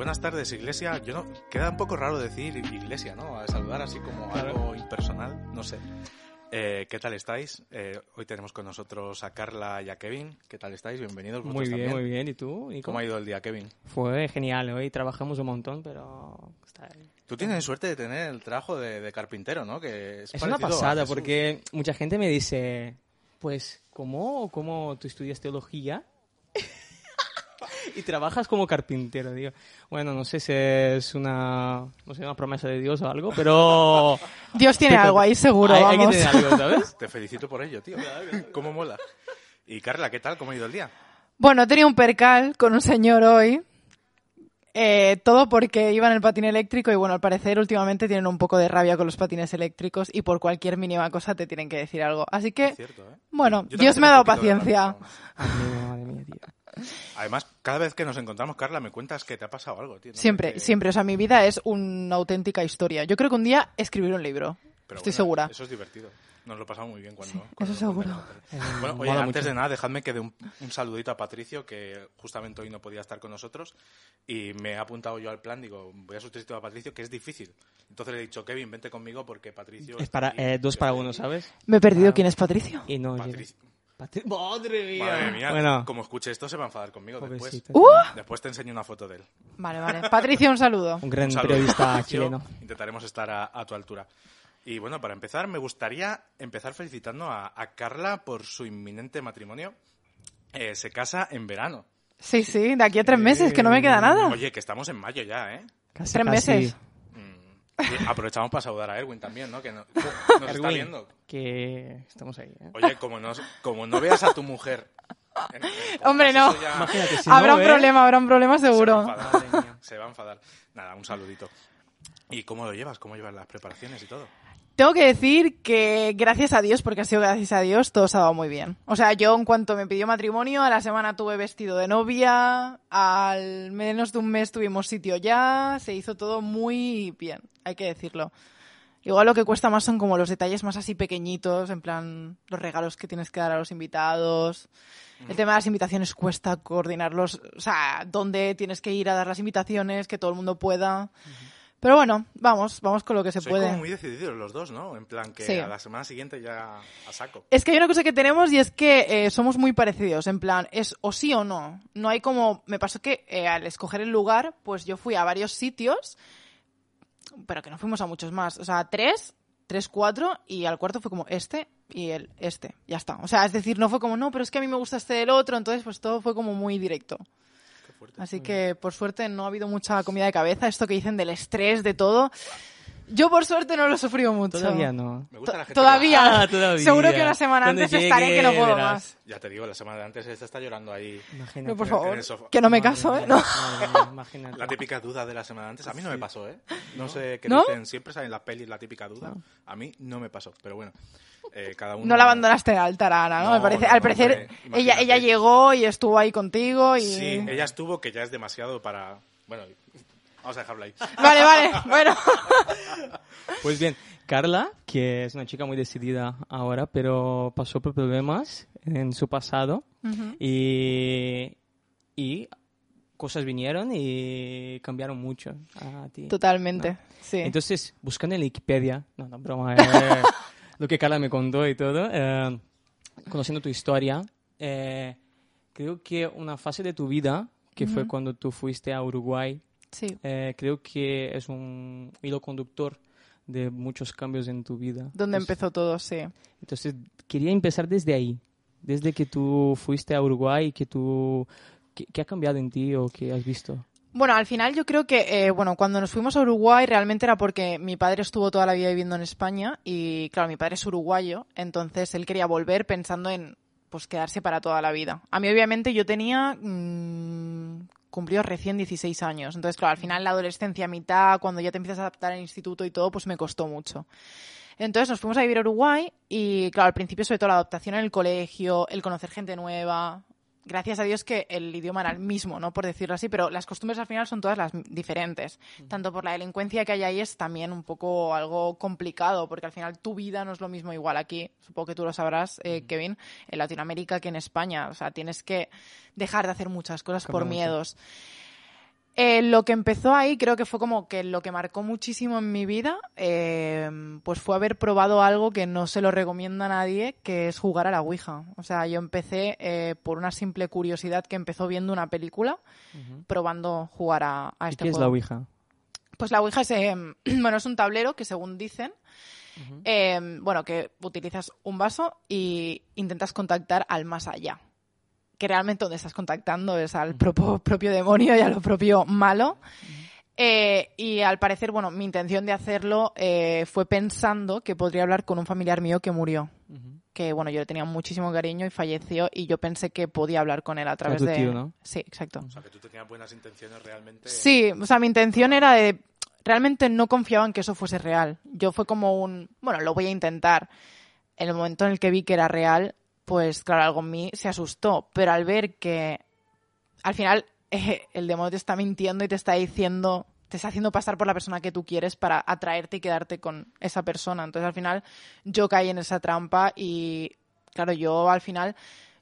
Buenas tardes, Iglesia. Yo no, queda un poco raro decir Iglesia, ¿no? A saludar así como algo impersonal, no sé. Eh, ¿Qué tal estáis? Eh, hoy tenemos con nosotros a Carla y a Kevin. ¿Qué tal estáis? Bienvenidos. Muy bien, también. muy bien. ¿Y tú? Nico? ¿Cómo ha ido el día, Kevin? Fue genial. Hoy trabajamos un montón, pero está Tú tienes suerte de tener el trabajo de, de carpintero, ¿no? Que es, Es una pasada porque mucha gente me dice, pues, ¿cómo, cómo tú estudias teología? y trabajas como carpintero, digo. Bueno, no sé si es una, no sé, una promesa de Dios o algo, pero Dios tiene algo ahí seguro, hay, hay que vamos. tener algo, ¿sabes? Te felicito por ello, tío. ¿Cómo mola? Y Carla, ¿qué tal? ¿Cómo ha ido el día? Bueno, he tenido un percal con un señor hoy. Eh, todo porque iba en el patín eléctrico y bueno, al parecer últimamente tienen un poco de rabia con los patines eléctricos y por cualquier mínima cosa te tienen que decir algo. Así que, Es cierto, ¿eh? bueno, Yo Dios me ha dado paciencia. rabia, vamos. Madre mía, madre mía, tío. Además, cada vez que nos encontramos, Carla, me cuentas que te ha pasado algo, tío. ¿no? Siempre, Que- siempre. O sea, mi vida es una auténtica historia. Yo creo que un día escribiré un libro. Pero Estoy bueno, segura. Eso es divertido. Nos lo pasamos muy bien cuando. Sí, cuando eso seguro. contamos. Bueno, oye, Mola antes mucho. de nada, dejadme que dé un, un saludito a Patricio, que justamente hoy no podía estar con nosotros. Y me he apuntado yo al plan, digo, voy a sustituir a Patricio, que es difícil. Entonces le he dicho, Kevin, vente conmigo porque Patricio. Es para eh, dos para uno, aquí". ¿sabes? Me he perdido Ah. quién es Patricio. Y no. Patricio. Patri- Madre mía. Madre mía, Bueno, como escuche esto se va a enfadar conmigo después. ¡Uh! Después te enseño una foto de él. Vale, vale. Patricio, un saludo. Un gran Un saludo, periodista chileno. Intentaremos estar a, a tu altura. Y bueno, para empezar, me gustaría empezar felicitando a, a Carla por su inminente matrimonio. Eh, se casa en verano. Sí, sí, de aquí a tres meses, que no me queda nada. Oye, que estamos en mayo ya, ¿eh? Casi, Tres casi. meses. Y aprovechamos para saludar a Erwin también, ¿no? Que no- nos está viendo. que estamos ahí. ¿eh? Oye, como no, como no veas a tu mujer. en- en podcast, Hombre, no. eso ya Imagínate, si habrá no un ve- problema, habrá un problema Se va, a seguro. enfadar, se va a enfadar. Nada, un saludito. ¿Y cómo lo llevas? ¿Cómo llevas las preparaciones y todo? Tengo que decir que gracias a Dios, porque ha sido gracias a Dios, todo se ha dado muy bien. O sea, yo en cuanto me pidió matrimonio, a la semana tuve vestido de novia, al menos de un mes tuvimos sitio ya, se hizo todo muy bien, hay que decirlo. Igual lo que cuesta más son como los detalles más así pequeñitos, en plan los regalos que tienes que dar a los invitados. El tema de las invitaciones cuesta coordinarlos, o sea, dónde tienes que ir a dar las invitaciones, que todo el mundo pueda. Pero bueno, vamos, vamos con lo que se Sois puede. como muy decididos los dos, ¿no? En plan que Sí. a la semana siguiente ya a saco. Es que hay una cosa que tenemos y es que eh, somos muy parecidos, en plan, es o sí o no. No hay como, me pasó que eh, al escoger el lugar, pues yo fui a varios sitios, pero que no fuimos a muchos más. O sea, tres, tres, cuatro, y al cuarto fue como este y el este. Ya está. O sea, es decir, no fue como, no, pero es que a mí me gusta este del otro, entonces pues todo fue como muy directo. Fuerte. Así que por suerte no ha habido mucha comida de cabeza, esto que dicen del estrés, de todo. Yo por suerte no lo he sufrido mucho. Todavía no. Me gusta la gente Todavía. Ah, todavía. Seguro que una semana Cuando antes estaré que no llegue, puedo verás. más. Ya te digo, la semana de antes esta está llorando ahí. Imagínate. No, por favor, que no me caso, ¿eh? No. mía, imagínate. La típica duda de la semana de antes. A mí no me pasó, ¿eh? No sé qué ¿No? dicen. Siempre sale en las pelis la típica duda. A mí no me pasó. Pero bueno, eh, cada uno... No la abandonaste en el altar, Ana, ¿no? No, Me parece, no, al parecer, hombre, ella, llegó y estuvo ahí contigo y... Sí, ella estuvo, que ya es demasiado para... Bueno, vamos a dejarlo ahí. Vale, vale, bueno. Pues bien, Carla, que es una chica muy decidida ahora, pero pasó por problemas en su pasado y, y cosas vinieron y cambiaron mucho a ti. Totalmente, sí. Entonces, buscando en Wikipedia, no, no, broma, eh, lo que Carla me contó y todo, eh, conociendo tu historia, eh, creo que una fase de tu vida, que fue cuando tú fuiste a Uruguay, sí. eh, creo que es un hilo conductor de muchos cambios en tu vida. Donde Entonces- empezó todo, sí. Entonces, quería empezar desde ahí, desde que tú fuiste a Uruguay que tú... ¿Qué, qué ha cambiado en ti o qué has visto? Bueno, al final yo creo que, eh, bueno, cuando nos fuimos a Uruguay realmente era porque mi padre estuvo toda la vida viviendo en España y, claro, mi padre es uruguayo, entonces él quería volver pensando en, pues, quedarse para toda la vida. A mí, obviamente, yo tenía, mm, cumplió recién 16 años, entonces, claro, al final la adolescencia mitad, cuando ya te empiezas a adaptar al instituto y todo, pues me costó mucho. Entonces nos fuimos a vivir a Uruguay y, claro, al principio sobre todo la adaptación en el colegio, el conocer gente nueva. Gracias a Dios que el idioma era el mismo, ¿no? Por decirlo así, pero las costumbres al final son todas las diferentes. Tanto por la delincuencia que hay ahí es también un poco algo complicado, porque al final tu vida no es lo mismo igual aquí, supongo que tú lo sabrás, eh, Kevin, en Latinoamérica que en España. O sea, tienes que dejar de hacer muchas cosas por mucho. miedos. Eh, lo que empezó ahí creo que fue como que lo que marcó muchísimo en mi vida, eh, pues fue haber probado algo que no se lo recomienda a nadie, que es jugar a la Ouija. O sea, yo empecé eh, por una simple curiosidad que empezó viendo una película, probando jugar a, a ¿Y este qué es la Ouija? Pues la Ouija es, eh, bueno, es un tablero que según dicen, eh, bueno, que utilizas un vaso y intentas contactar al más allá. Que realmente donde estás contactando es al propio, propio demonio y a lo propio malo. Eh, y al parecer, bueno, mi intención de hacerlo eh, fue pensando que podría hablar con un familiar mío que murió. Que bueno, yo le tenía muchísimo cariño y falleció y yo pensé que podía hablar con él a través tu de... tío, ¿no? Sí, exacto. O sea, que tú tenías buenas intenciones realmente. Sí, o sea, mi intención era de... Realmente no confiaba en que eso fuese real. Yo fue como un... Bueno, lo voy a intentar. En el momento en el que vi que era real, pues claro, algo en mí se asustó. Pero al ver que al final eh, el demonio te está mintiendo y te está diciendo... Te está haciendo pasar por la persona que tú quieres para atraerte y quedarte con esa persona. Entonces al final yo caí en esa trampa y claro, yo al final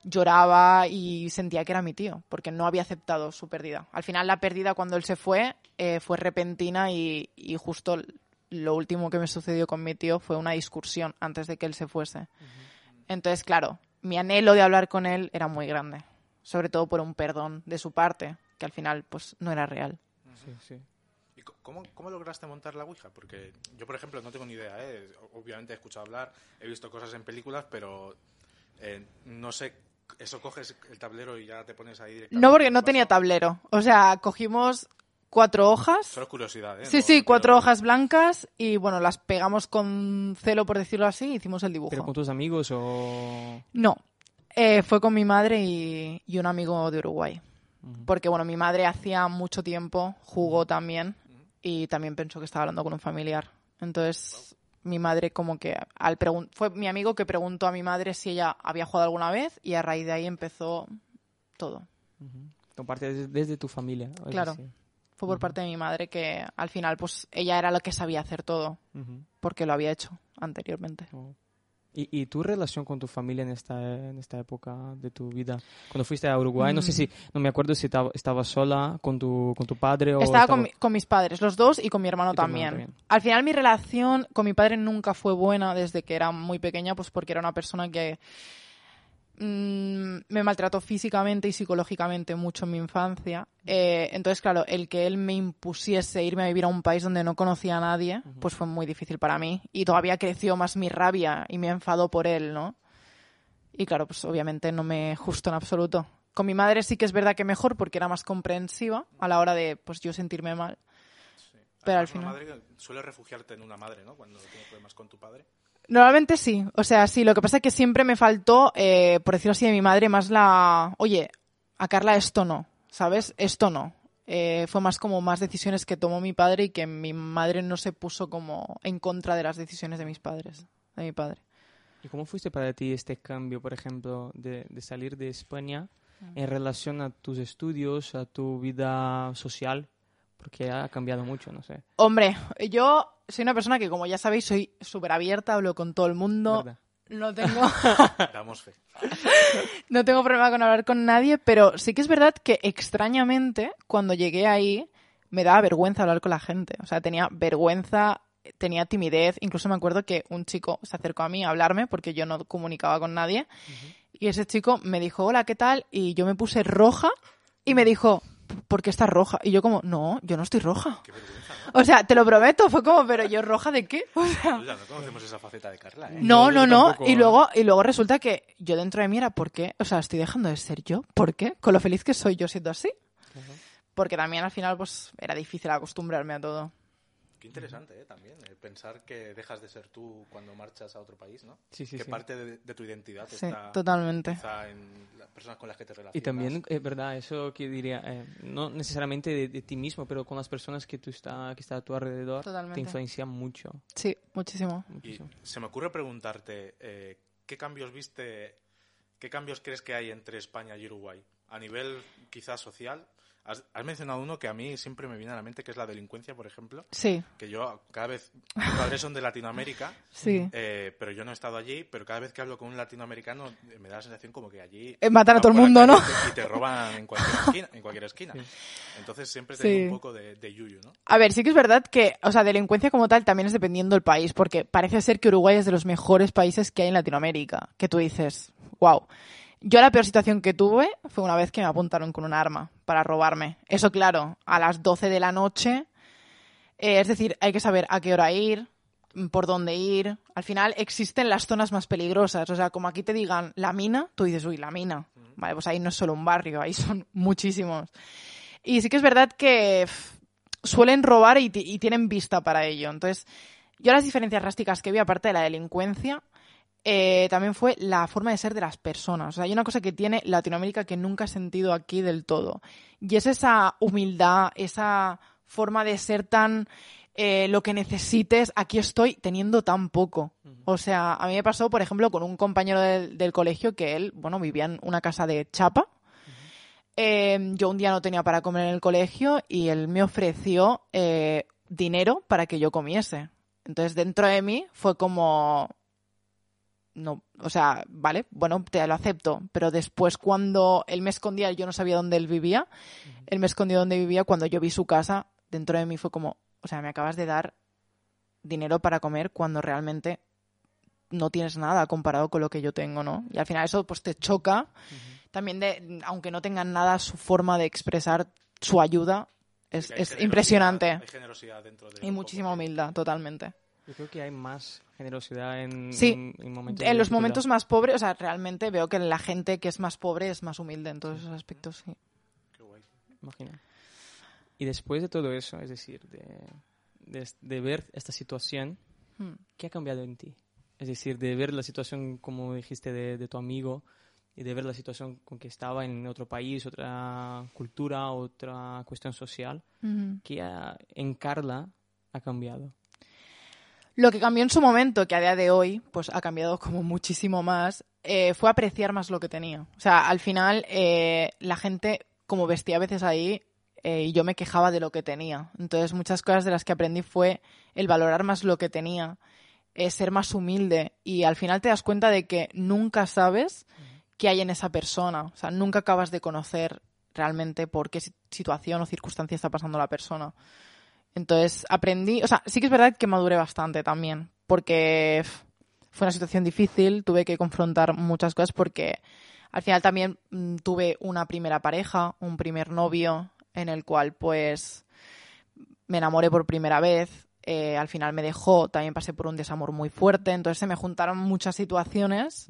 lloraba y sentía que era mi tío, porque no había aceptado su pérdida. Al final la pérdida cuando él se fue eh, fue repentina y, y justo lo último que me sucedió con mi tío fue una discusión antes de que él se fuese. Entonces, claro, mi anhelo de hablar con él era muy grande, sobre todo por un perdón de su parte, que al final pues no era real. Sí, sí. ¿Y cómo, cómo lograste montar la Ouija? Porque yo, por ejemplo, no tengo ni idea. ¿eh? Obviamente he escuchado hablar, he visto cosas en películas, pero eh, no sé. Eso coges el tablero y ya te pones ahí directamente. No porque no ¿Qué tenía tablero, o sea, cogimos cuatro hojas. Solo curiosidad, ¿eh? Sí, No- sí, cuatro hojas blancas y bueno, las pegamos con celo, por decirlo así, y hicimos el dibujo. ¿Pero con tus amigos o...? No, eh, fue con mi madre y, y un amigo de Uruguay. Porque bueno, mi madre hacía mucho tiempo jugó también y también pensó que estaba hablando con un familiar. Entonces, mi madre como que al pregun- fue mi amigo que preguntó a mi madre si ella había jugado alguna vez y a raíz de ahí empezó todo. Comparte desde, desde tu familia. Claro. así. Fue por parte de mi madre que al final pues ella era la que sabía hacer todo porque lo había hecho anteriormente. Oh. ¿Y, ¿Y tu relación con tu familia en esta, en esta época de tu vida? Cuando fuiste a Uruguay, no sé Mm. si, no me acuerdo si estaba- estabas sola con tu, con tu padre o... Estaba con, mi- con mis padres, los dos, y con mi hermano tu hermano también. también. Al final mi relación con mi padre nunca fue buena desde que era muy pequeña, pues porque era una persona que mm, me maltrató físicamente y psicológicamente mucho en mi infancia. Eh, entonces, claro, el que él me impusiese irme a vivir a un país donde no conocía a nadie, pues fue muy difícil para mí. Y todavía creció más mi rabia y me enfadó por él, ¿no? Y claro, pues obviamente no me gustó en absoluto. Con mi madre sí que es verdad que mejor porque era más comprensiva a la hora de pues yo sentirme mal. Pero al final... madre suele refugiarte en una madre, ¿no? Cuando tienes problemas con tu padre. Normalmente sí, o sea, sí, lo que pasa es que siempre me faltó, eh, por decirlo así, de mi madre, más la, oye, a Carla esto no, ¿sabes? Esto no. Eh, fue más como más decisiones que tomó mi padre y que mi madre no se puso como en contra de las decisiones de mis padres, de mi padre. ¿Y cómo fuiste para ti este cambio, por ejemplo, de, de salir de España en relación a tus estudios, a tu vida social? Porque ha cambiado mucho, no sé. Hombre, yo soy una persona que, como ya sabéis, soy súper abierta, hablo con todo el mundo, ¿Verdad? no tengo... Damos fe. No tengo problema con hablar con nadie, pero sí que es verdad que extrañamente cuando llegué ahí me daba vergüenza hablar con la gente. O sea, tenía vergüenza, tenía timidez. Incluso me acuerdo que un chico se acercó a mí a hablarme porque yo no comunicaba con nadie. Y ese chico me dijo, hola, ¿qué tal? Y yo me puse roja y me dijo, ¿por qué estás roja? Y yo como, no, yo no estoy roja. Qué vergüenza, ¿no? O sea, te lo prometo, fue como, pero yo roja de qué? O sea, no conocemos esa faceta de Carla, ¿eh? no, no, no. tampoco, Y luego, y luego resulta que yo dentro de mí era, ¿por qué? O sea, estoy dejando de ser yo. ¿Por qué? Con lo feliz que soy yo siendo así. Porque también al final, pues, era difícil acostumbrarme a todo. Qué interesante, ¿eh? También, eh, pensar que dejas de ser tú cuando marchas a otro país, ¿no? Sí, sí, que sí. parte de, de tu identidad Sí, está totalmente. quizá en las personas con las que te relacionas. Y también, es verdad, eso que diría, eh, no necesariamente de, de ti mismo, pero con las personas que tú está, que está a tu alrededor, Totalmente. te influencia mucho. Sí, muchísimo. Y se me ocurre preguntarte, eh, ¿qué cambios viste, qué cambios crees que hay entre España y Uruguay? a nivel quizás social, Has, mencionado uno que a mí siempre me viene a la mente, que es la delincuencia, por ejemplo. Sí. Que yo cada vez, mis padres son de Latinoamérica, sí. Eh, pero yo no he estado allí, pero cada vez que hablo con un latinoamericano eh, me da la sensación como que allí... Eh, matan a todo el mundo, ¿no? Y te, roban en cualquier esquina. En cualquier esquina. Entonces siempre tengo un poco de, de, yuyu, ¿no? A ver, sí que es verdad que, o sea, delincuencia como tal también es dependiendo del país, porque parece ser que Uruguay es de los mejores países que hay en Latinoamérica, que tú dices, wow. Yo la peor situación que tuve fue una vez que me apuntaron con un arma para robarme. Eso, claro, a las 12 de la noche. Eh, es decir, hay que saber a qué hora ir, por dónde ir. Al final existen las zonas más peligrosas. O sea, como aquí te digan la mina, tú dices, uy, la mina. Vale, pues ahí no es solo un barrio, ahí son muchísimos. Y sí que es verdad que suelen robar y, y tienen vista para ello. Entonces, yo las diferencias drásticas que vi, aparte de la delincuencia, eh, también fue la forma de ser de las personas. O sea, hay una cosa que tiene Latinoamérica que nunca he sentido aquí del todo. Y es esa humildad, esa forma de ser tan eh, lo que necesites, aquí estoy teniendo tan poco. O sea, a mí me pasó, por ejemplo, con un compañero del, colegio que él, bueno, vivía en una casa de chapa. Em, yo un día no tenía para comer en el colegio y él me ofreció eh, dinero para que yo comiese. Entonces, dentro de mí fue como, no, o sea, vale, bueno, te lo acepto, pero después cuando él me escondía, yo no sabía dónde él vivía, él me escondió dónde vivía, cuando yo vi su casa, dentro de mí fue como, o sea, me acabas de dar dinero para comer cuando realmente no tienes nada comparado con lo que yo tengo, ¿no? Y al final eso pues te choca, también de, aunque no tengan nada, su forma de expresar su ayuda es, es impresionante. Hay generosidad dentro de y muchísima humildad, totalmente. Yo creo que hay más generosidad en, sí, en, momentos en los momentos más pobres, o sea, realmente veo que la gente que es más pobre es más humilde en todos esos aspectos, sí. Qué guay. Imagina. Y después de todo eso, es decir, de, de, ver esta situación, hmm. ¿qué ha cambiado en ti? Es decir, de ver la situación, como dijiste, de, de tu amigo y de ver la situación con que estaba en otro país, otra cultura, otra cuestión social, ¿qué en Carla ha cambiado? Lo que cambió en su momento, que a día de hoy, pues ha cambiado como muchísimo más, eh, fue apreciar más lo que tenía. O sea, al final eh, la gente, como vestía a veces ahí, eh, y yo me quejaba de lo que tenía. Entonces, muchas cosas de las que aprendí fue el valorar más lo que tenía, ser más humilde, y al final te das cuenta de que nunca sabes qué hay en esa persona. O sea, nunca acabas de conocer realmente por qué situación o circunstancia está pasando la persona. Entonces aprendí, o sea, sí que es verdad que maduré bastante también, porque fue una situación difícil, tuve que confrontar muchas cosas porque al final también mm, tuve una primera pareja, un primer novio en el cual pues me enamoré por primera vez, eh, al final me dejó, también pasé por un desamor muy fuerte, entonces se me juntaron muchas situaciones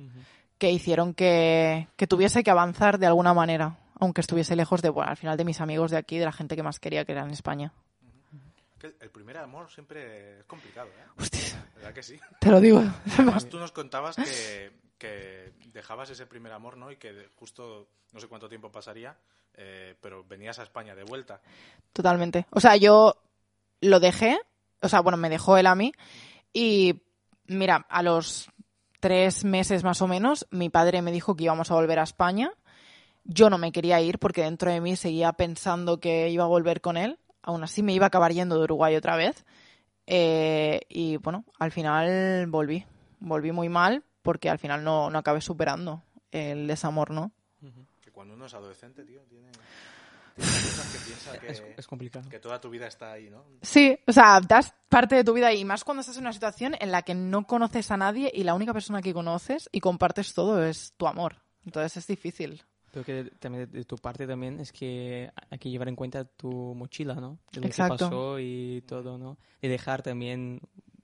que hicieron que, que, tuviese que avanzar de alguna manera, aunque estuviese lejos de, bueno, al final de mis amigos de aquí, de la gente que más quería que era en España el primer amor siempre es complicado, ¿eh? Hostia. ¿Verdad que sí? Te lo digo. Además, tú nos contabas que, dejabas ese primer amor, ¿no? Y que justo, no sé cuánto tiempo pasaría, eh, pero venías a España de vuelta. Totalmente. O sea, yo lo dejé, o sea, bueno, me dejó él a mí y mira, a los tres meses más o menos, mi padre me dijo que íbamos a volver a España. Yo no me quería ir porque dentro de mí seguía pensando que iba a volver con él aún así me iba a acabar yendo de Uruguay otra vez. Eh, y bueno, al final volví. Volví muy mal porque al final no, no acabé superando el desamor, ¿no? Que cuando uno es adolescente, tío, tiene, cosas que piensa que, es, complicado. que toda tu vida está ahí, ¿no? Sí, o sea, das parte de tu vida y más cuando estás en una situación en la que no conoces a nadie y la única persona que conoces y compartes todo es tu amor. Entonces es difícil. Creo que también de, tu parte también es que hay que llevar en cuenta tu mochila, ¿no? De lo Exacto. que pasó y todo, ¿no? Y dejar también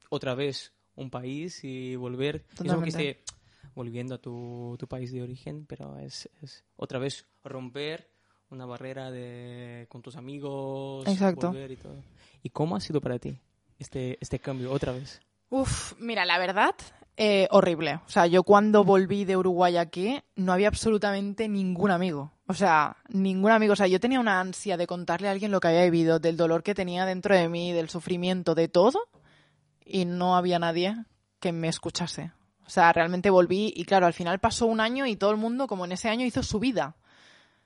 otra vez un país y volver. Totalmente. Es volviendo a tu, tu, país de origen, pero es, es, otra vez romper una barrera de con tus amigos, Exacto. volver y todo. ¿Y cómo ha sido para ti este, este cambio otra vez? Uf, mira, la verdad eh, horrible. O sea, yo cuando volví de Uruguay aquí no había absolutamente ningún amigo. O sea, ningún amigo. O sea, yo tenía una ansia de contarle a alguien lo que había vivido, del dolor que tenía dentro de mí, del sufrimiento, de todo. Y no había nadie que me escuchase. O sea, realmente volví y claro, al final pasó un año y todo el mundo, como en ese año, hizo su vida.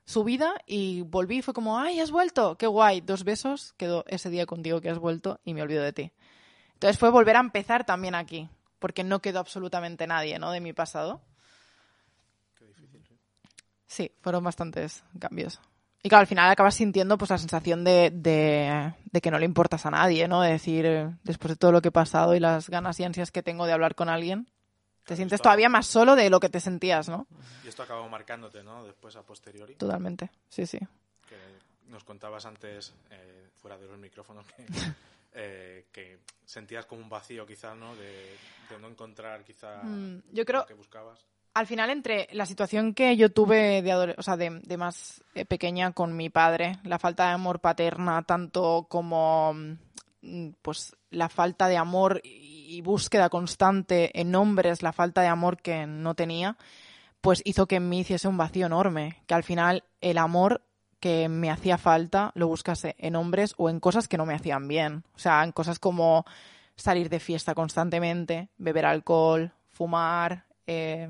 Su vida y volví y fue como, ay, has vuelto, qué guay, dos besos, quedó ese día contigo que has vuelto y me olvido de ti. Entonces fue volver a empezar también aquí, porque no quedó absolutamente nadie, ¿no? De mi pasado. Qué difícil, sí. Sí, fueron bastantes cambios. Y claro, al final acabas sintiendo pues la sensación de, de, de que no le importas a nadie, ¿no? De decir, eh, después de todo lo que he pasado y las ganas y ansias que tengo de hablar con alguien, te sientes todavía más solo de lo que te sentías, ¿no? Y esto acabó marcándote, ¿no? Después a posteriori. Totalmente, sí, sí. que nos contabas antes, eh, fuera de los micrófonos, que, eh, que sentías como un vacío quizás, ¿no? De, de no encontrar quizá Mm, yo creo- lo que buscabas. Al final, entre la situación que yo tuve de, o sea, de, de más eh, pequeña con mi padre, la falta de amor paterna, tanto como mm, pues la falta de amor y, y búsqueda constante en hombres, la falta de amor que no tenía, pues hizo que en mí hiciese un vacío enorme, que al final el amor que me hacía falta lo buscase en hombres o en cosas que no me hacían bien. O sea, en cosas como salir de fiesta constantemente, beber alcohol, fumar, eh,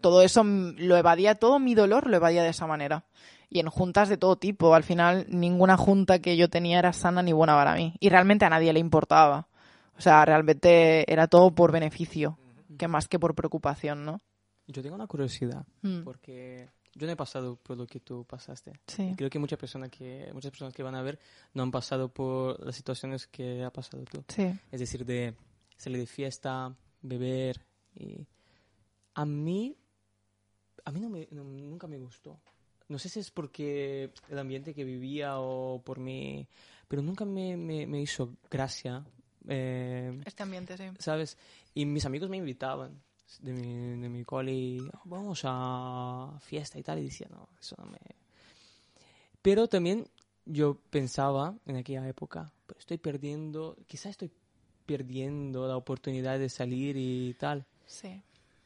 todo eso lo evadía, todo mi dolor lo evadía de esa manera. Y en juntas de todo tipo. Al final, ninguna junta que yo tenía era sana ni buena para mí. Y realmente a nadie le importaba. O sea, realmente era todo por beneficio, que más que por preocupación, ¿no? Yo tengo una curiosidad, Mm, porque yo no he pasado por lo que tú pasaste. Sí. Creo que muchas personas que muchas personas que van a ver no han pasado por las situaciones que ha pasado tú. Sí. Es decir, de salir de fiesta, beber y a mí a mí no me, no- nunca me gustó. No sé si es porque el ambiente que vivía o por mí, pero nunca me, me, me hizo gracia. eh, Este ambiente, sí. ¿sabes? Y mis amigos me invitaban de mi, de mi "Oh, vamos a fiesta y tal, y decía, no, eso no me... Pero también yo pensaba en aquella época, pero estoy perdiendo, quizás estoy perdiendo la oportunidad de salir y tal. Sí.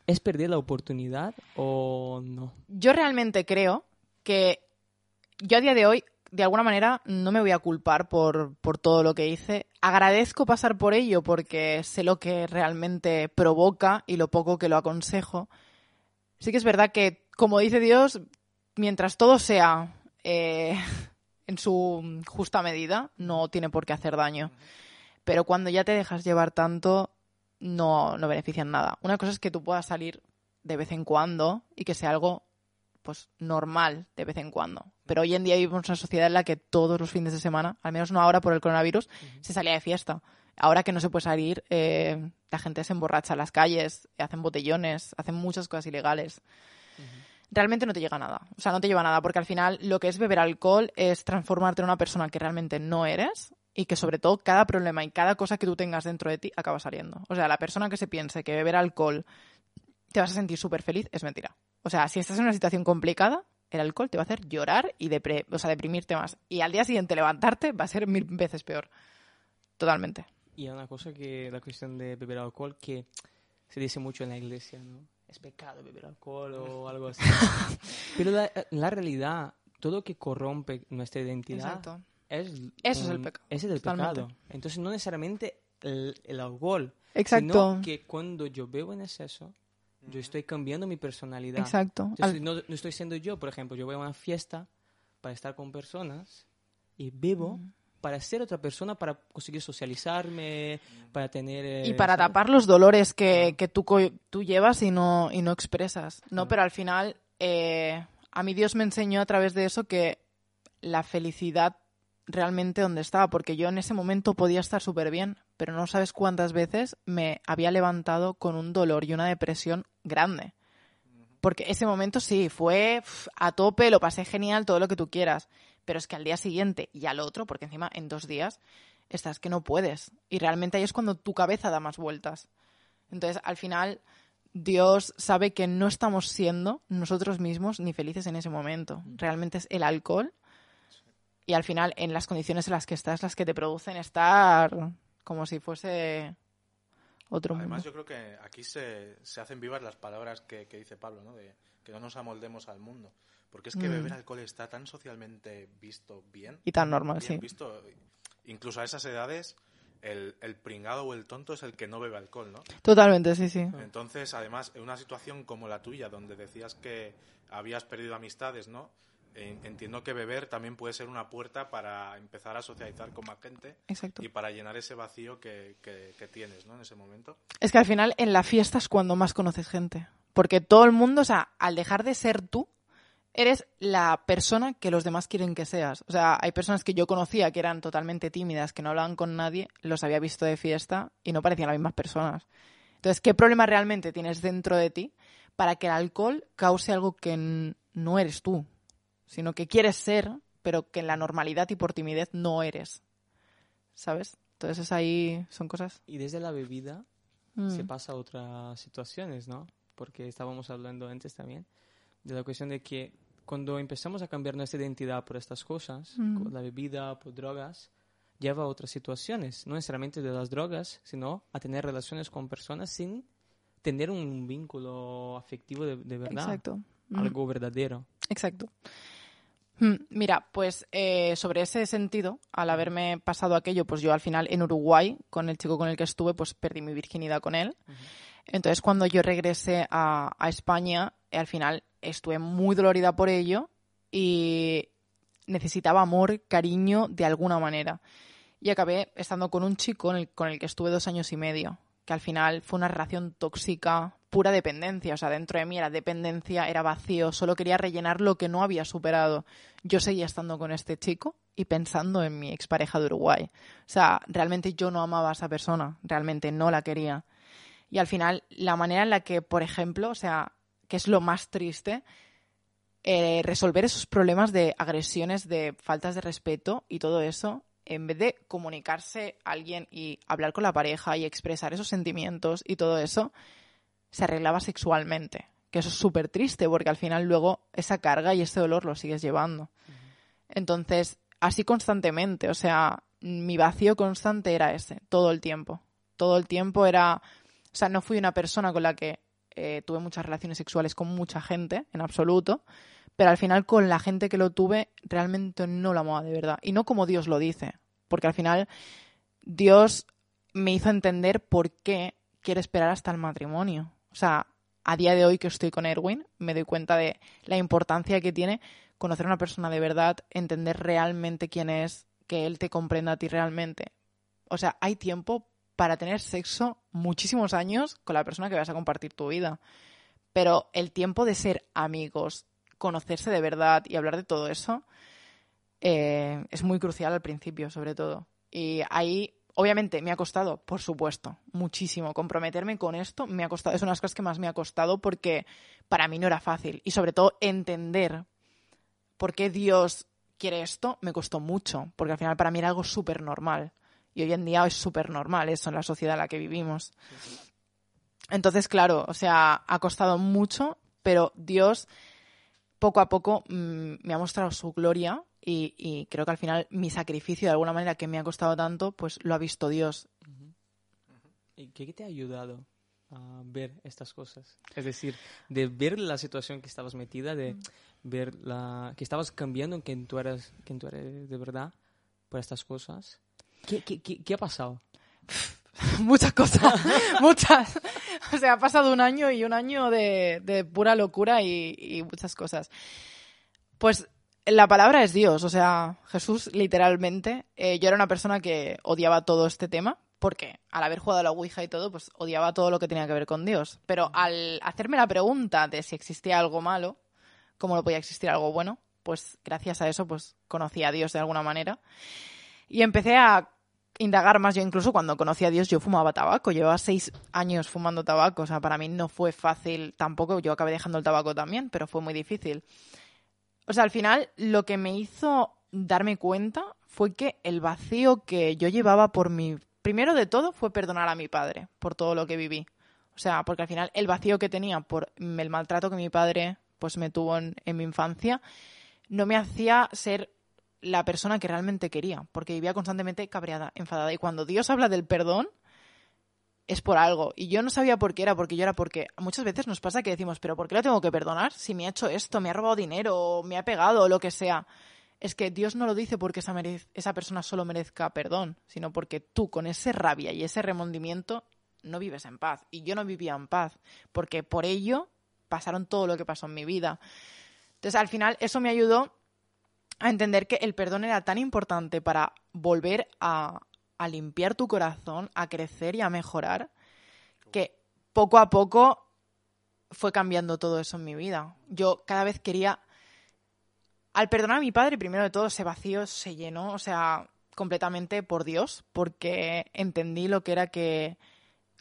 ¿Es perder la oportunidad o no? Yo realmente creo que yo a día de hoy, de alguna manera, no me voy a culpar por, por todo lo que hice. Agradezco pasar por ello porque sé lo que realmente provoca y lo poco que lo aconsejo. Sí que es verdad que, como dice Dios, mientras todo sea eh, en su justa medida, no tiene por qué hacer daño. Pero cuando ya te dejas llevar tanto, no, no benefician nada. Una cosa es que tú puedas salir de vez en cuando y que sea algo pues normal de vez en cuando. Pero hoy en día vivimos en una sociedad en la que todos los fines de semana, al menos una hora por el coronavirus, se salía de fiesta. Ahora que no se puede salir, eh, la gente se emborracha en las calles, hacen botellones, hacen muchas cosas ilegales. Realmente no te llega nada. O sea, no te lleva nada, porque al final lo que es beber alcohol es transformarte en una persona que realmente no eres y que sobre todo cada problema y cada cosa que tú tengas dentro de ti acaba saliendo. O sea, la persona que se piense que beber alcohol te vas a sentir súper feliz es mentira. O sea, si estás en una situación complicada, el alcohol te va a hacer llorar y depre- o sea, deprimirte más. Y al día siguiente levantarte va a ser mil veces peor. Totalmente. Y hay una cosa que la cuestión de beber alcohol que se dice mucho en la iglesia, ¿no? Es pecado beber alcohol o algo así. Pero la, la realidad, todo lo que corrompe nuestra identidad Exacto. es Eso es el pecado, ese es el totalmente. pecado. Entonces no necesariamente el, el alcohol, Exacto. sino que cuando yo bebo en exceso, yo estoy cambiando mi personalidad. Exacto. Entonces, no, no estoy siendo yo, por ejemplo, yo voy a una fiesta para estar con personas y bebo Mm. para ser otra persona, para conseguir socializarme, para tener... eh, y para ¿sabes? tapar los dolores que, que tú, co- tú llevas y no, y no expresas. No, pero al final, eh, a mí Dios me enseñó a través de eso que la felicidad realmente donde estaba, porque yo en ese momento podía estar súper bien, pero no sabes cuántas veces me había levantado con un dolor y una depresión grande. Porque ese momento sí, fue a tope, lo pasé genial, todo lo que tú quieras. Pero es que al día siguiente y al otro, porque encima en dos días, estás que no puedes. Y realmente ahí es cuando tu cabeza da más vueltas. Entonces, al final, Dios sabe que no estamos siendo nosotros mismos ni felices en ese momento. Realmente es el alcohol. Y al final, en las condiciones en las que estás, las que te producen estar como si fuese otro Además, mundo. yo creo que aquí se, se hacen vivas las palabras que, que dice Pablo, ¿no? De que no nos amoldemos al mundo. Porque es que Mm. beber alcohol está tan socialmente visto bien. Y tan normal, sí. visto. Incluso a esas edades, el, el pringado o el tonto es el que no bebe alcohol, ¿no? Totalmente, sí, sí. Entonces, además, en una situación como la tuya, donde decías que habías perdido amistades, ¿no? Entiendo que beber también puede ser una puerta para empezar a socializar con más gente Exacto. y para llenar ese vacío que, que, que tienes ¿no? en ese momento. Es que al final en la fiesta es cuando más conoces gente. Porque todo el mundo, o sea, al dejar de ser tú, eres la persona que los demás quieren que seas. O sea, hay personas que yo conocía que eran totalmente tímidas, que no hablaban con nadie, los había visto de fiesta y no parecían las mismas personas. Entonces, ¿qué problema realmente tienes dentro de ti para que el alcohol cause algo que no eres tú, sino que quieres ser, pero que en la normalidad y por timidez no eres? ¿Sabes? Entonces ahí son cosas. Y desde la bebida mm. se pasa a otras situaciones, ¿no? Porque estábamos hablando antes también de la cuestión de que cuando empezamos a cambiar nuestra identidad por estas cosas, la bebida, por drogas, lleva a otras situaciones, no necesariamente de las drogas, sino a tener relaciones con personas sin tener un vínculo afectivo de, verdad. Exacto. Algo verdadero. Exacto. Mm, mira, pues eh, sobre ese sentido, al haberme pasado aquello, pues yo al final en Uruguay, con el chico con el que estuve, pues perdí mi virginidad con él. Entonces, cuando yo regresé a, a España, al final estuve muy dolorida por ello y necesitaba amor, cariño de alguna manera. Y acabé estando con un chico con el, que estuve dos años y medio, que al final fue una relación tóxica, pura dependencia. O sea, dentro de mí era dependencia, era vacío, solo quería rellenar lo que no había superado. Yo seguía estando con este chico y pensando en mi expareja de Uruguay. O sea, realmente yo no amaba a esa persona, realmente no la quería. Y al final, la manera en la que, por ejemplo, o sea, que es lo más triste, eh, resolver esos problemas de agresiones, de faltas de respeto y todo eso, en vez de comunicarse a alguien y hablar con la pareja y expresar esos sentimientos y todo eso, se arreglaba sexualmente. Que eso es súper triste porque al final luego esa carga y ese dolor lo sigues llevando. Entonces, así constantemente, o sea, mi vacío constante era ese, todo el tiempo. Todo el tiempo era, o sea, no fui una persona con la que eh, tuve muchas relaciones sexuales con mucha gente, en absoluto, pero al final con la gente que lo tuve realmente no la amaba de verdad. Y no como Dios lo dice, porque al final Dios me hizo entender por qué quiere esperar hasta el matrimonio. O sea, a día de hoy que estoy con Erwin, me doy cuenta de la importancia que tiene conocer a una persona de verdad, entender realmente quién es, que él te comprenda a ti realmente. O sea, hay tiempo para tener sexo muchísimos años con la persona que vas a compartir tu vida. Pero el tiempo de ser amigos, conocerse de verdad y hablar de todo eso eh, es muy crucial al principio, sobre todo. Y ahí, obviamente, me ha costado, por supuesto, muchísimo. Comprometerme con esto me ha costado, es una de las cosas que más me ha costado porque para mí no era fácil. Y sobre todo, entender por qué Dios quiere esto me costó mucho, porque al final para mí era algo súper normal. Y hoy en día es súper normal eso en la sociedad en la que vivimos. Entonces, claro, o sea, ha costado mucho, pero Dios poco a poco mm, me ha mostrado su gloria y, creo que al final mi sacrificio, de alguna manera que me ha costado tanto, pues lo ha visto Dios. ¿Y qué te ha ayudado a ver estas cosas? Es decir, de ver la situación que estabas metida, de ver la, que estabas cambiando, que tú eres, que tú eres de verdad por estas cosas. ¿Qué, qué, qué, ha pasado? muchas cosas, muchas. O sea, ha pasado un año y un año de, pura locura y, muchas cosas. Pues la palabra es Dios, o sea, Jesús literalmente. Eh, yo era una persona que odiaba todo este tema, porque al haber jugado a la Ouija y todo, pues odiaba todo lo que tenía que ver con Dios. Pero al hacerme la pregunta de si existía algo malo, cómo no podía existir algo bueno, pues gracias a eso, pues conocí a Dios de alguna manera. Y empecé a indagar más. Yo incluso cuando conocí a Dios yo fumaba tabaco. Llevaba seis años fumando tabaco. O sea, para mí no fue fácil tampoco. Yo acabé dejando el tabaco también, pero fue muy difícil. O sea, al final lo que me hizo darme cuenta fue que el vacío que yo llevaba por mi... Primero de todo fue perdonar a mi padre por todo lo que viví. O sea, porque al final el vacío que tenía por el maltrato que mi padre pues me tuvo en mi infancia no me hacía ser la persona que realmente quería, porque vivía constantemente cabreada, enfadada. Y cuando Dios habla del perdón, es por algo. Y yo no sabía por qué era, porque yo era porque muchas veces nos pasa que decimos, pero ¿por qué lo tengo que perdonar? Si me ha hecho esto, me ha robado dinero, me ha pegado, o lo que sea. Es que Dios no lo dice porque esa, esa persona solo merezca perdón, sino porque tú con ese rabia y ese remordimiento no vives en paz. Y yo no vivía en paz, porque por ello pasaron todo lo que pasó en mi vida. Entonces, al final, eso me ayudó a entender que el perdón era tan importante para volver a, a limpiar tu corazón, a crecer y a mejorar, que poco a poco fue cambiando todo eso en mi vida. Yo cada vez quería... Al perdonar a mi padre, primero de todo, ese vacío se llenó, o sea, completamente por Dios, porque entendí lo que era que,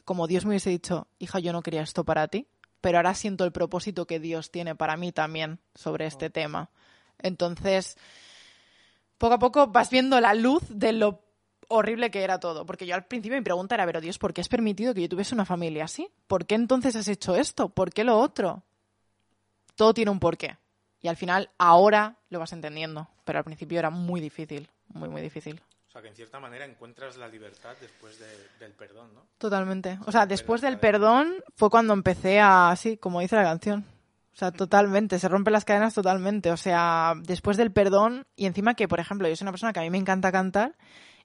como Dios me hubiese dicho, hija, yo no quería esto para ti, pero ahora siento el propósito que Dios tiene para mí también sobre este tema. Entonces, poco a poco vas viendo la luz de lo horrible que era todo. Porque yo al principio mi pregunta era, pero Dios, ¿por qué has permitido que yo tuviese una familia así? ¿Por qué entonces has hecho esto? ¿Por qué lo otro? Todo tiene un porqué. Y al final, ahora lo vas entendiendo. Pero al principio era muy difícil, muy, muy difícil. O sea, que en cierta manera encuentras la libertad después de- del perdón, ¿no? Totalmente. O sea, después del perdón fue cuando empecé a, sí, como dice la canción. O sea, totalmente, se rompen las cadenas totalmente. O sea, después del perdón y encima que, por ejemplo, yo soy una persona que a mí me encanta cantar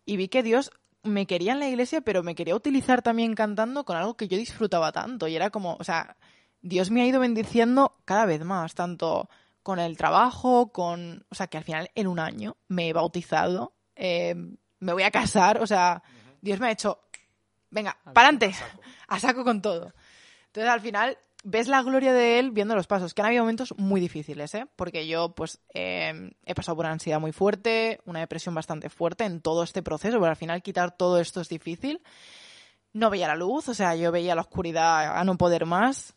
y vi que Dios me quería en la iglesia, pero me quería utilizar también cantando con algo que yo disfrutaba tanto. Y era como, o sea, Dios me ha ido bendiciendo cada vez más, tanto con el trabajo, con, o sea, que al final en un año me he bautizado, eh, me voy a casar, o sea, Dios me ha hecho, venga, para adelante, a saco con todo. Entonces al final ves la gloria de él viendo los pasos, que han habido momentos muy difíciles, ¿eh? Porque yo pues eh, he pasado por una ansiedad muy fuerte, una depresión bastante fuerte en todo este proceso, pero al final quitar todo esto es difícil. No veía la luz, o sea, yo veía la oscuridad a no poder más,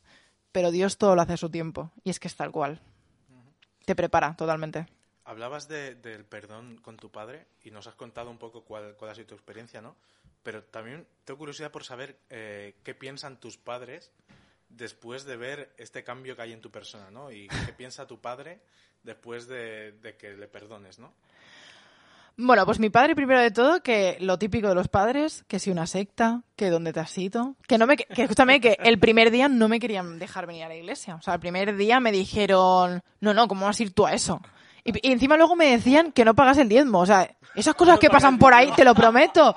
pero Dios todo lo hace a su tiempo, y es que es tal cual. Te prepara totalmente. Hablabas de- del perdón con tu padre y nos has contado un poco cuál, cuál ha sido tu experiencia, ¿no? Pero también tengo curiosidad por saber eh, qué piensan tus padres después de ver este cambio que hay en tu persona, ¿no? Y qué piensa tu padre después de, de que le perdones, ¿no? Bueno, pues mi padre, primero de todo, que lo típico de los padres, que si una secta, que dónde te has ido, que no me, que escúchame, que el primer día no me querían dejar venir a la iglesia. O sea, el primer día me dijeron, no, no, ¿cómo vas a ir tú a eso? Y, y encima luego me decían que no pagas el diezmo. O sea, esas cosas que pasan por ahí, te lo prometo.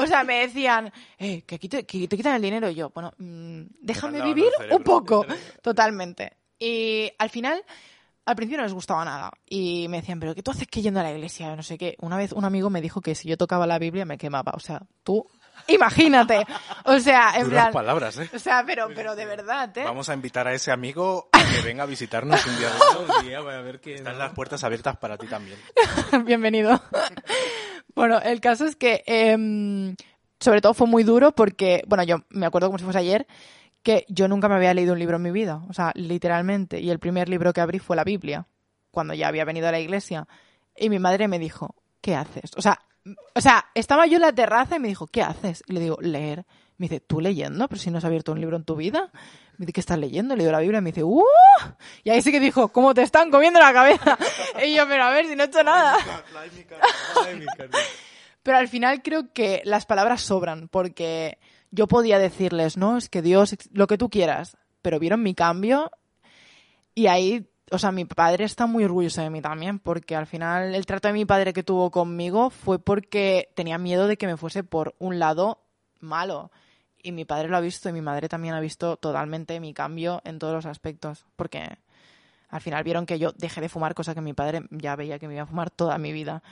O sea, me decían, eh, que, aquí te, que te quitan el dinero. Y yo, bueno, mm, déjame vivir un poco. Totalmente. Y al final, al principio no les gustaba nada. Y me decían, ¿pero qué tú haces que yendo a la iglesia? No sé qué. Una vez un amigo me dijo que si yo tocaba la Biblia me quemaba. O sea, tú, imagínate. O sea, en Duras plan. palabras, ¿eh? O sea, pero, pero de verdad, ¿eh? Vamos a invitar a ese amigo a que venga a visitarnos un día de estos. Un día voy a ver qué... Están las puertas abiertas para ti también. Bienvenido. Bueno, el caso es que em, sobre todo fue muy duro porque, bueno, yo me acuerdo como si fuese ayer, que yo nunca me había leído un libro en mi vida, o sea, literalmente, y el primer libro que abrí fue la Biblia, cuando ya había venido a la iglesia, y mi madre me dijo, ¿qué haces? O sea, o sea, estaba yo en la terraza y me dijo, ¿qué haces? Y le digo, leer. Me dice, ¿tú leyendo? Pero si no has abierto un libro en tu vida. Me dice, ¿qué estás leyendo? Le la Biblia y me dice, ¡uh! Y ahí sí que dijo, ¿cómo te están comiendo la cabeza? Y yo, pero a ver, si no he hecho nada. Pero al final creo que las palabras sobran, porque yo podía decirles, no, es que Dios, lo que tú quieras, pero vieron mi cambio y ahí, o sea, mi padre está muy orgulloso de mí también, porque al final el trato de mi padre que tuvo conmigo fue porque tenía miedo de que me fuese por un lado malo. Y mi padre lo ha visto y mi madre también ha visto totalmente mi cambio en todos los aspectos, porque al final vieron que yo dejé de fumar, cosa que mi padre ya veía que me iba a fumar toda mi vida.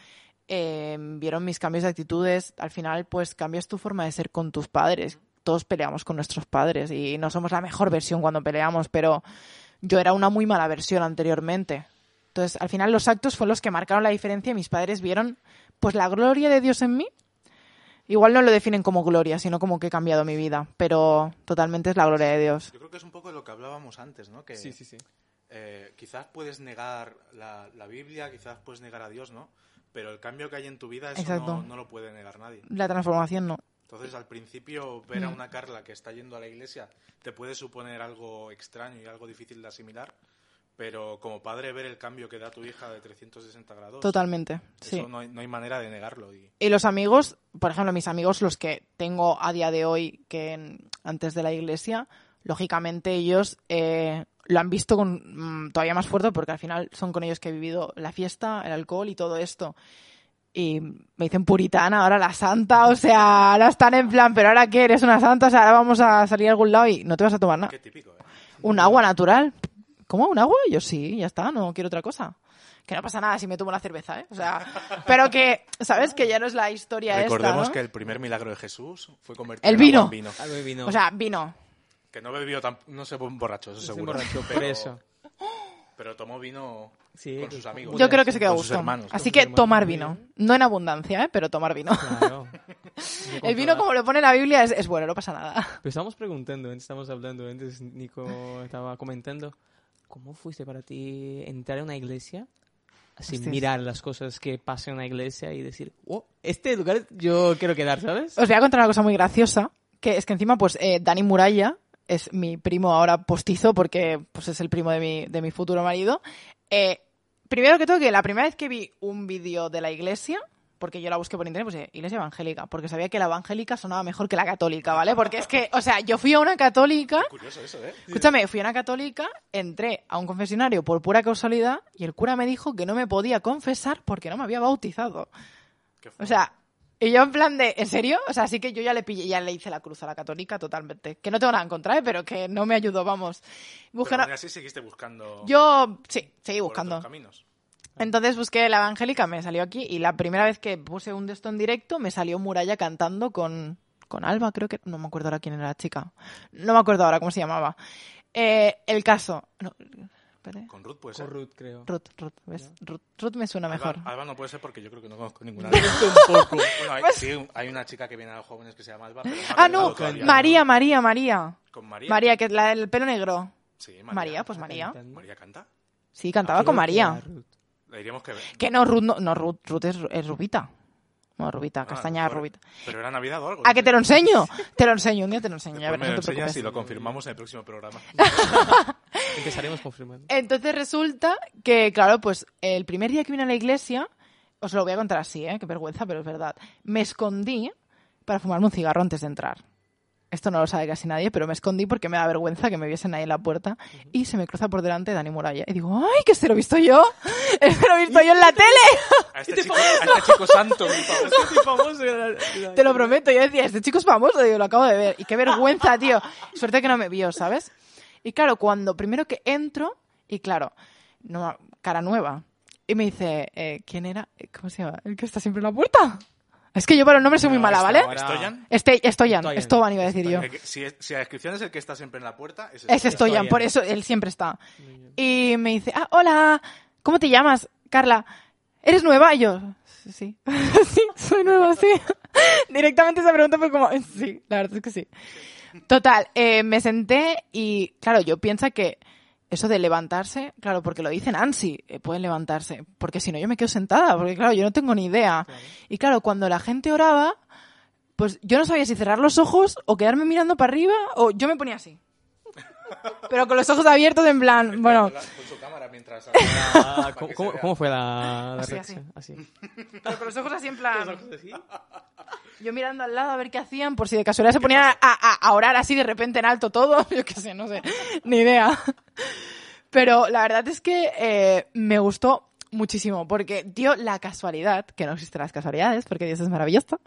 Eh, vieron mis cambios de actitudes. Al final, pues cambias tu forma de ser con tus padres. Todos peleamos con nuestros padres y no somos la mejor versión cuando peleamos, pero yo era una muy mala versión anteriormente. Entonces, al final los actos fueron los que marcaron la diferencia y mis padres vieron pues la gloria de Dios en mí. Igual no lo definen como gloria, sino como que he cambiado mi vida, pero totalmente es la gloria de Dios. Yo creo que es un poco lo que hablábamos antes, ¿no? Que Sí, sí, sí. eh, quizás puedes negar la, la Biblia, quizás puedes negar a Dios, ¿no? Pero el cambio que hay en tu vida, eso Exacto. no, no lo puede negar nadie. La transformación no. Entonces, al principio, ver a Mm. una Carla que está yendo a la iglesia te puede suponer algo extraño y algo difícil de asimilar, pero como padre, ver el cambio que da tu hija de 360 grados, Totalmente, eso sí. no, hay, no hay manera de negarlo. Y, Y los amigos, por ejemplo, mis amigos, los que tengo a día de hoy, que antes de la iglesia, lógicamente ellos eh, lo han visto con, mm, todavía más fuerte porque al final son con ellos que he vivido la fiesta, el alcohol y todo esto. Y me dicen puritana, ahora la santa, o sea, ahora están en plan, pero ahora qué, eres una santa, o sea, ahora vamos a salir a algún lado y no te vas a tomar nada. qué típico, ¿eh? Un agua natural, ¿cómo? ¿Un agua? Y yo, sí, ya está, no quiero otra cosa. Que no pasa nada si me tomo una cerveza, ¿eh? O sea, pero que, ¿sabes? Que ya no es la historia Recordemos esta, ¿no? que el primer milagro de Jesús fue convertir El vino. en vino. Algo de vino. O sea, vino. Que no bebió tan... No se borracho, eso Se seguro. emborrachó por pero, eso. Pero tomó vino Sí, con sus amigos. Yo creo que se quedó a gusto. hermanos. Así que tomar vino. No en abundancia, ¿eh? Pero tomar vino. Claro. El vino, como lo pone la Biblia, es, es bueno, no pasa nada. Pero estamos preguntando, antes estamos hablando, antes Nico estaba comentando, ¿cómo fuiste para ti entrar a una iglesia? Así Hostias. mirar las cosas que pasan en una iglesia y decir, oh, este lugar yo quiero quedar, ¿sabes? Os voy a contar una cosa muy graciosa, que es que encima, pues, eh, Dani Muralla es mi primo ahora postizo, porque pues es el primo de mi, de mi futuro marido. Eh, primero que todo, que la primera vez que vi un vídeo de la iglesia, porque yo la busqué por internet, pues iglesia evangélica, porque sabía que la evangélica sonaba mejor que la católica, ¿vale? Porque es que, o sea, yo fui a una católica Curioso eso, ¿eh? Escúchame, fui a una católica, entré a un confesionario por pura causalidad y el cura me dijo que no me podía confesar porque no me había bautizado. Qué O sea, y yo en plan de, ¿en serio? O sea, así que yo ya le pillé, ya le hice la cruz a la católica totalmente. Que no tengo nada en contra, ¿eh? pero que no me ayudó, vamos. Busqué Pero así seguiste buscando Yo, sí, seguí por buscando. otros caminos. Entonces busqué la evangélica, me salió aquí y la primera vez que puse un de esto en directo me salió Muralla cantando con, con Alba, creo que, no me acuerdo ahora quién era la chica. No me acuerdo ahora cómo se llamaba. Eh, el caso, no. Con Ruth puede ser. Con Ruth, creo. Ruth, Ruth, ¿ves? Ruth, Ruth me suena Alba, mejor. Alba no puede ser porque yo creo que no conozco ninguna. Tampoco. bueno, hay, sí, hay una chica que viene a los jóvenes que se llama Alba. pero no Ah, no, todavía. María, María, María. Con María. María, que es la del pelo negro. Sí, María, María. pues María. María canta. Sí, cantaba con María. Diríamos que. Que no, Ruth, no, no Ruth, Ruth es, es rubita. No, rubita, Ah, castaña rubita. Pero era Navidad o algo. ¿A no que te lo enseño? Te lo enseño, un día te lo enseño, ya verás, me no lo te enseñas y lo confirmamos en el próximo programa. Empezaremos confirmando. Entonces resulta que, claro, pues el primer día que vine a la iglesia, os lo voy a contar así, ¿eh? Qué vergüenza, pero es verdad. Me escondí para fumarme un cigarro antes de entrar. Esto no lo sabe casi nadie, pero me escondí porque me da vergüenza que me viesen ahí en la puerta. Y se me cruza por delante Dani Muralla. Y digo, ¡ay, que este lo he visto yo! ¡Este lo he visto yo en la tele! A este, chico, a este chico santo. favor. Te lo prometo. Yo decía, este chico es famoso. Digo, lo acabo de ver. Y qué vergüenza, tío. Suerte que no me vio, ¿sabes? Y claro, cuando primero que entro, y claro, no, cara nueva. Y me dice, eh, ¿quién era? ¿Cómo se llama? ¿El que está siempre en la puerta? Es que yo para el nombre soy muy mala, ¿vale? ¿Estoyan? Este, Estoyan, Estoyan. Estoban iba a decir yo. Si, la descripción es el que está siempre en la puerta, es Es. Estoyan, Estoyan. por eso él siempre está. Y me dice, ah, hola, ¿cómo te llamas, Carla? ¿Eres nueva? Y yo, sí, sí, sí, soy nueva, sí. Directamente esa pregunta fue como, sí, la verdad es que sí. Total, eh, me senté y, claro, yo pienso que eso de levantarse, claro, porque lo dice Nancy, eh, pueden levantarse, porque si no yo me quedo sentada, porque claro, yo no tengo ni idea. Y claro, cuando la gente oraba, pues yo no sabía si cerrar los ojos o quedarme mirando para arriba o yo me ponía así. Pero con los ojos abiertos en plan, bueno, Con, la- con su cámara mientras. Ah, ¿cómo, cómo- cómo fue la, la Así, reacción? Así. pero con los ojos así en plan, yo mirando al lado a ver qué hacían, por si de casualidad se ponían a, a- a orar así de repente en alto todo, yo qué sé, no sé, ni idea. Pero la verdad es que eh, me gustó muchísimo, porque dio la casualidad, que no existen las casualidades, porque Dios es maravilloso,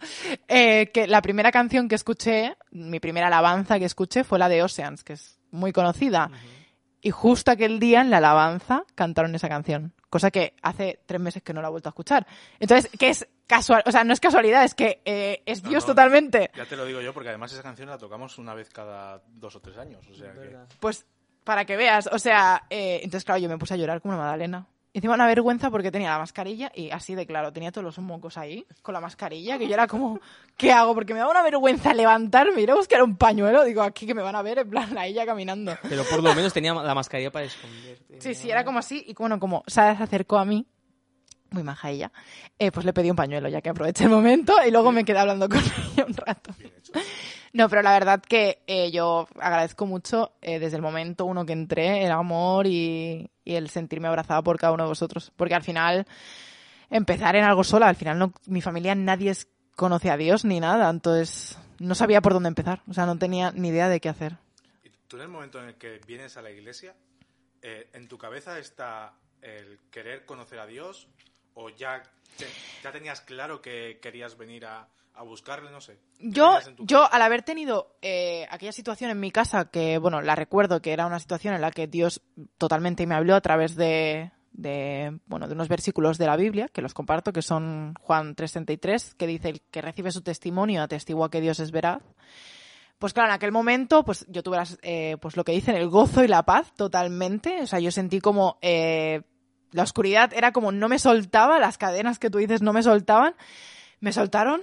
eh, que la primera canción que escuché, mi primera alabanza que escuché fue la de Oceans, que es muy conocida. Y justo aquel día en la alabanza cantaron esa canción. Cosa que hace tres meses que no la he vuelto a escuchar. Entonces, ¿qué es casual? O sea, no es casualidad, es que eh, es No, Dios no. totalmente. Ya te lo digo yo, porque además esa canción la tocamos una vez cada dos o tres años. O sea que. Pues para que veas, o sea, eh, entonces claro, yo me puse a llorar como una magdalena. Y encima una vergüenza porque tenía la mascarilla y así de claro, tenía todos los mocos ahí con la mascarilla, que yo era como, ¿qué hago? Porque me daba una vergüenza levantarme, ir a buscar un pañuelo, digo, aquí que me van a ver, en plan, a ella caminando. Pero por lo menos tenía la mascarilla para esconderte. Sí, sí, era como así. Y bueno, como Sara se acercó a mí, muy maja ella, eh, pues le pedí un pañuelo, ya que aproveché el momento, y luego me quedé hablando con ella un rato. No, pero la verdad que eh, yo agradezco mucho eh, desde el momento uno que entré, el amor y, el sentirme abrazada por cada uno de vosotros. Porque al final, empezar en algo sola, al final no, mi familia nadie es- conoce a Dios ni nada, entonces no sabía por dónde empezar. O sea, no tenía ni idea de qué hacer. Tú en el momento en el que vienes a la iglesia, eh, ¿en tu cabeza está el querer conocer a Dios? ¿O ya, ya tenías claro que querías venir a, a buscarle, no sé. Yo, yo al haber tenido eh, aquella situación en mi casa, que bueno, la recuerdo que era una situación en la que Dios totalmente me habló a través de, de, bueno, de unos versículos de la Biblia, que los comparto, que son Juan 3.33, que dice, el que recibe su testimonio atestigua que Dios es veraz. Pues claro, en aquel momento, pues yo tuve eh, pues lo que dicen, el gozo y la paz totalmente. O sea, yo sentí como eh, la oscuridad era como no me soltaba, las cadenas que tú dices no me soltaban. Me soltaron,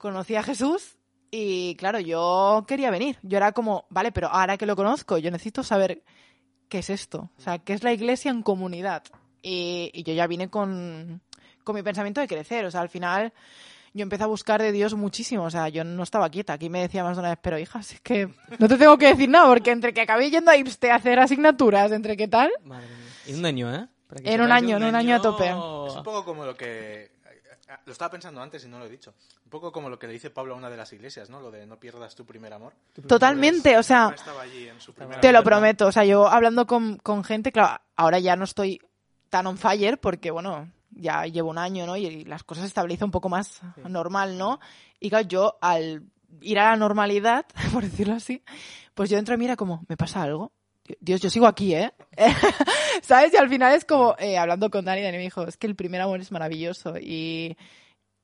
conocí a Jesús y claro, yo quería venir. Yo era como, vale, pero ahora que lo conozco, yo necesito saber qué es esto. O sea, qué es la iglesia en comunidad. Y, yo ya vine con, con, mi pensamiento de crecer. O sea, al final yo empecé a buscar de Dios muchísimo. O sea, yo no estaba quieta. Aquí me decía más de una vez, pero hija, es que no te tengo que decir nada, porque entre que acabé yendo a IPSTE a hacer asignaturas, entre qué tal. Madre mía. En un año, ¿eh? En un año, en un año a tope. Es un poco como lo que lo estaba pensando antes y no lo he dicho. Un poco como lo que le dice Pablo a una de las iglesias, ¿no? Lo de no pierdas tu primer amor. Totalmente, o sea, te lo prometo. O sea, yo hablando con, con, gente, claro, ahora ya no estoy tan on fire porque, bueno, ya llevo un año, ¿no? Y las cosas se estabilizan un poco más normal, ¿no? Y claro, yo al ir a la normalidad, por decirlo así, pues yo entro y mira como, ¿me pasa algo? Dios, yo sigo aquí, ¿eh? ¿Sabes? Y al final es como, eh, hablando con Dani, Dani me dijo, es que el primer amor es maravilloso y,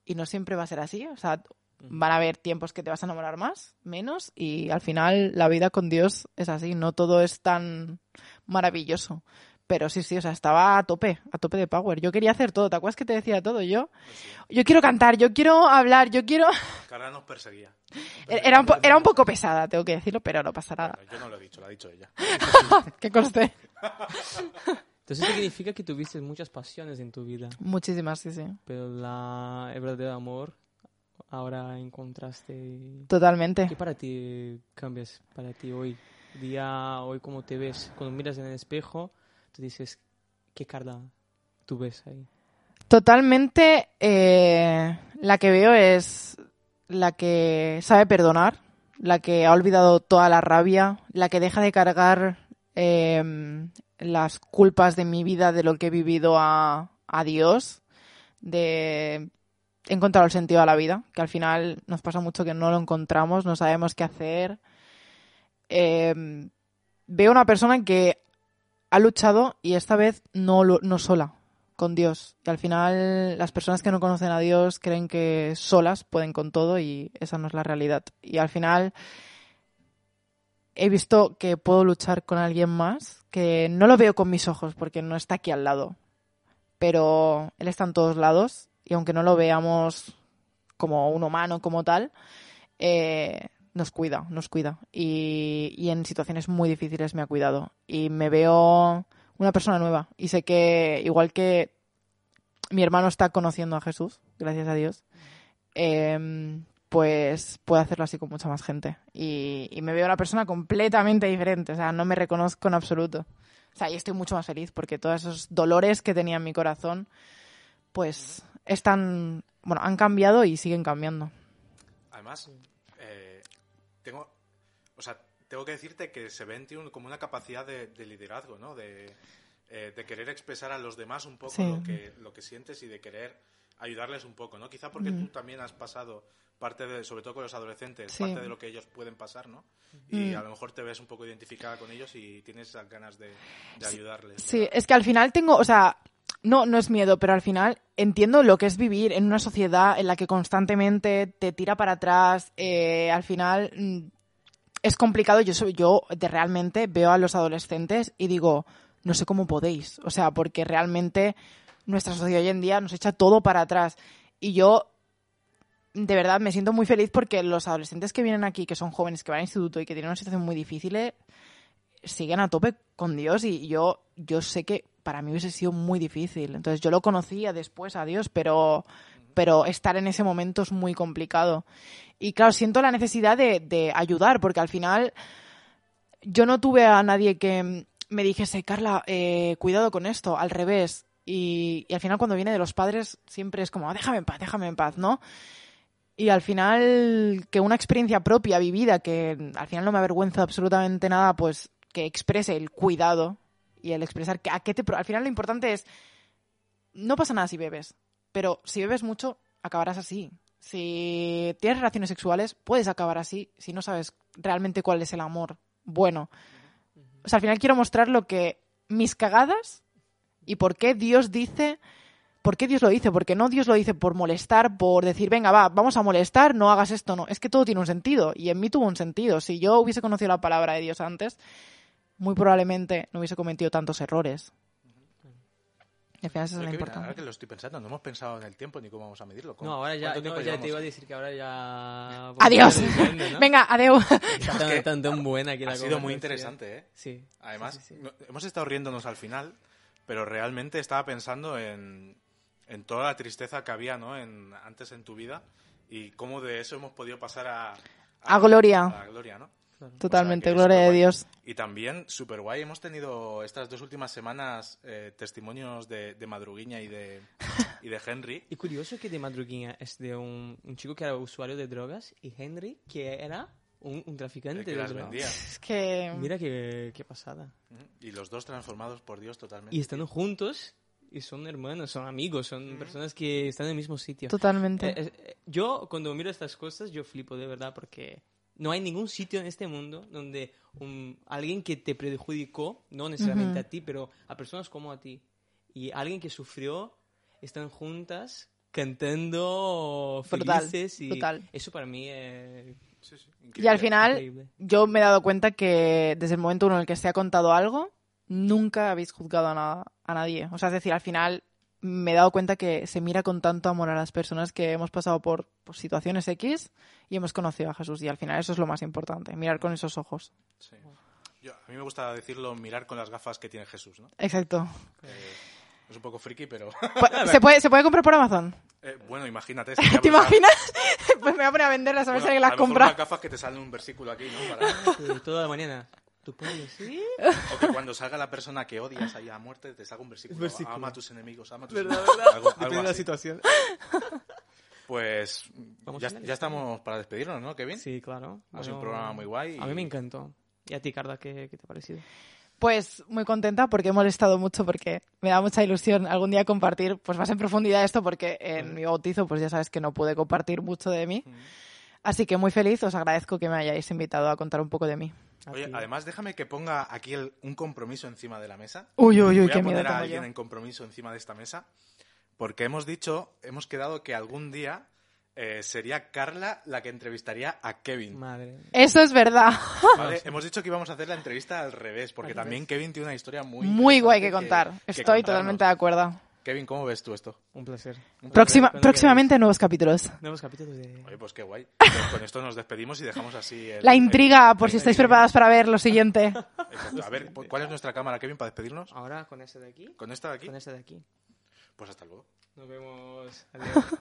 y no siempre va a ser así. O sea, van a haber tiempos que te vas a enamorar más, menos, y al final la vida con Dios es así, no todo es tan maravilloso. Pero sí, sí, o sea, estaba a tope, a tope de power. Yo quería hacer todo, ¿te acuerdas que te decía todo? Yo, yo quiero cantar, yo quiero hablar, yo quiero... Carla nos perseguía. Era un, era un poco pesada, tengo que decirlo, pero no pasa nada. yo no lo he dicho, lo ha dicho ella. ¿Qué coste? Entonces significa que tuviste muchas pasiones en tu vida. Muchísimas, sí, sí. Pero la, el verdadero amor ahora encontraste... Totalmente. ¿Qué para ti cambias para ti hoy? Día, hoy cómo te ves, cuando miras en el espejo dices, ¿qué Carla tú ves ahí? Totalmente eh, la que veo es la que sabe perdonar, la que ha olvidado toda la rabia, la que deja de cargar em, las culpas de mi vida, de lo que he vivido a, a Dios, de he encontrado el sentido a la vida, que al final nos pasa mucho que no lo encontramos, no sabemos qué hacer. Em, veo una persona que ha luchado y esta vez no, no sola, con Dios. Y al final las personas que no conocen a Dios creen que solas pueden con todo y esa no es la realidad. Y al final he visto que puedo luchar con alguien más, que no lo veo con mis ojos porque no está aquí al lado, pero Él está en todos lados y aunque no lo veamos como un humano como tal, eh, nos cuida, nos cuida. Y, y, en situaciones muy difíciles me ha cuidado. Y me veo una persona nueva. Y sé que, igual que mi hermano está conociendo a Jesús, gracias a Dios, em, pues puede hacerlo así con mucha más gente. Y, y, me veo una persona completamente diferente. O sea, no me reconozco en absoluto. O sea, y estoy mucho más feliz porque todos esos dolores que tenía en mi corazón, pues están, bueno, han cambiado y siguen cambiando. Además, tengo, o sea, tengo que decirte que se ve en ti como una capacidad de, liderazgo, ¿no? De, eh, de, querer expresar a los demás un poco lo, que, lo que sientes y de querer ayudarles un poco, ¿no? Quizá porque tú también has pasado parte de, sobre todo con los adolescentes, parte de lo que ellos pueden pasar, ¿no? Y mm. a lo mejor te ves un poco identificada con ellos y tienes esas ganas de, ayudarles. Sí, es que al final tengo, o sea, no, no es miedo, pero al final entiendo lo que es vivir en una sociedad en la que constantemente te tira para atrás. Eh, al final mm, es complicado. Yo, yo de realmente veo a los adolescentes y digo, no sé cómo podéis. O sea, porque realmente nuestra sociedad hoy en día nos echa todo para atrás. Y yo, de verdad, me siento muy feliz porque los adolescentes que vienen aquí, que son jóvenes, que van al instituto y que tienen una situación muy difícil, eh, siguen a tope con Dios. Y yo, yo sé que para mí hubiese sido muy difícil. Entonces yo lo conocía después a Dios, pero, pero estar en ese momento es muy complicado. Y claro, siento la necesidad de, ayudar, porque al final yo no tuve a nadie que me dijese, Carla, eh, cuidado con esto, al revés. Y, al final cuando viene de los padres siempre es como, ah, déjame en paz, déjame en paz, ¿no? Y al final que una experiencia propia, vivida, que al final no me avergüenza absolutamente nada, pues que exprese el cuidado y el expresar que a qué te... Al final lo importante es, no pasa nada si bebes, pero si bebes mucho, acabarás así. Si tienes relaciones sexuales, puedes acabar así si no sabes realmente cuál es el amor bueno. O sea, al final quiero mostrar lo que mis cagadas y por qué Dios dice, por qué Dios lo dice, porque no Dios lo dice por molestar, por decir, venga, va, vamos a molestar, no hagas esto, no. Es que todo tiene un sentido y en mí tuvo un sentido. Si yo hubiese conocido la palabra de Dios antes, muy probablemente no hubiese cometido tantos errores. Al final eso es lo importante. ahora que lo estoy pensando, no hemos pensado en el tiempo ni cómo vamos a medirlo. ¿Cómo- No, ahora ya, no, tiempo ya te iba a decir que ahora ya... Adiós. Depende, ¿no? Venga, adeu. Tan, tan, tan buena que la Ha sido muy interesante, ¿eh? Sí. Además, sí, sí, sí. hemos estado riéndonos al final, pero realmente estaba pensando en, en toda la tristeza que había ¿no? en, antes en tu vida y cómo de eso hemos podido pasar a... A gloria. a gloria, ¿no? Totalmente, O sea, que gloria de superguay. Dios. Y también, super guay, hemos tenido estas dos últimas semanas eh, testimonios de, de Madruguiña y de, y de Henry. Y curioso que de Madruguina es de un, un chico que era usuario de drogas y Henry que era un, un traficante que de las drogas. vendía. Es que... Mira qué, qué pasada. Y los dos transformados por Dios totalmente. Y están juntos y son hermanos, son amigos, son personas que están en el mismo sitio. Totalmente. Eh, eh, yo cuando miro estas cosas yo flipo de verdad porque no hay ningún sitio en este mundo donde un- alguien que te perjudicó, no necesariamente a ti, pero a personas como a ti, y alguien que sufrió, están juntas cantando felices y brutal. eso para mí es Sí, sí, Y al final, increíble. yo me he dado cuenta que desde el momento uno en el que se ha contado algo, nunca habéis juzgado a, nada- a nadie. O sea, es decir, al final me he dado cuenta que se mira con tanto amor a las personas que hemos pasado por, por situaciones X y hemos conocido a Jesús. Y al final eso es lo más importante, mirar con esos ojos. Sí. Yo- a mí me gusta decirlo, mirar con las gafas que tiene Jesús, ¿no? Exacto. Eh, es un poco friki, pero... ¿Se puede, ¿Se puede comprar por Amazon? eh, bueno, imagínate. sería ¿Te imaginas? pues me voy a poner a venderlas a ver Bueno, si alguien las a lo mejor compra. unas gafas que te sale un versículo aquí, ¿no? Para- Sí, toda la mañana. ¿Tú puedes decir? O que cuando salga la persona que odias ahí a muerte, te salga un versículo. Versículo. Ama a tus enemigos, ama a tus ¿Verdad, enemigos. verdad? Algo, algo Depende de la así. situación. Pues Vamos ya, ya estamos para despedirnos, ¿no, Kevin? Sí, claro. Ha sido un programa muy guay. A mí y- me encantó. ¿Y a ti, Carla, qué, qué te ha parecido? Pues muy contenta porque he molestado mucho porque me da mucha ilusión algún día compartir pues más en profundidad esto porque en mi bautizo pues ya sabes que no pude compartir mucho de mí. Así que muy feliz, os agradezco que me hayáis invitado a contar un poco de mí. Oye, además déjame que ponga aquí el- un compromiso encima de la mesa. Uy, uy, uy, Voy qué a miedo poner a alguien yo. en compromiso encima de esta mesa porque hemos dicho, hemos quedado que algún día eh, sería Carla la que entrevistaría a Kevin. Madre. Eso es verdad. ¿vale? Hemos dicho que íbamos a hacer la entrevista al revés porque Al también Kevin tiene una historia muy Muy guay que contar. que Estoy totalmente de acuerdo. Kevin, ¿cómo ves tú esto? Un placer. Un Próxima, próximamente nuevos capítulos. Nuevos capítulos de... Oye, pues qué guay. Pues con esto nos despedimos y dejamos así el- La el- intriga, por si el- estáis el- preparados para ver lo siguiente. Exacto. A ver, ¿cuál es nuestra cámara, Kevin, para despedirnos? Ahora con ese de aquí. ¿Con esta de aquí? Con ese de aquí. Pues hasta luego. Nos vemos. Adiós.